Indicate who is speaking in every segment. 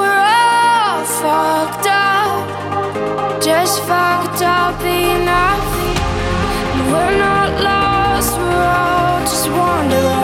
Speaker 1: we're all fucked up, just fucked up enough. We're not lost, we're all just wandering.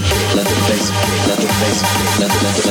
Speaker 1: Leatherface, let
Speaker 2: Leatherface, Leatherface.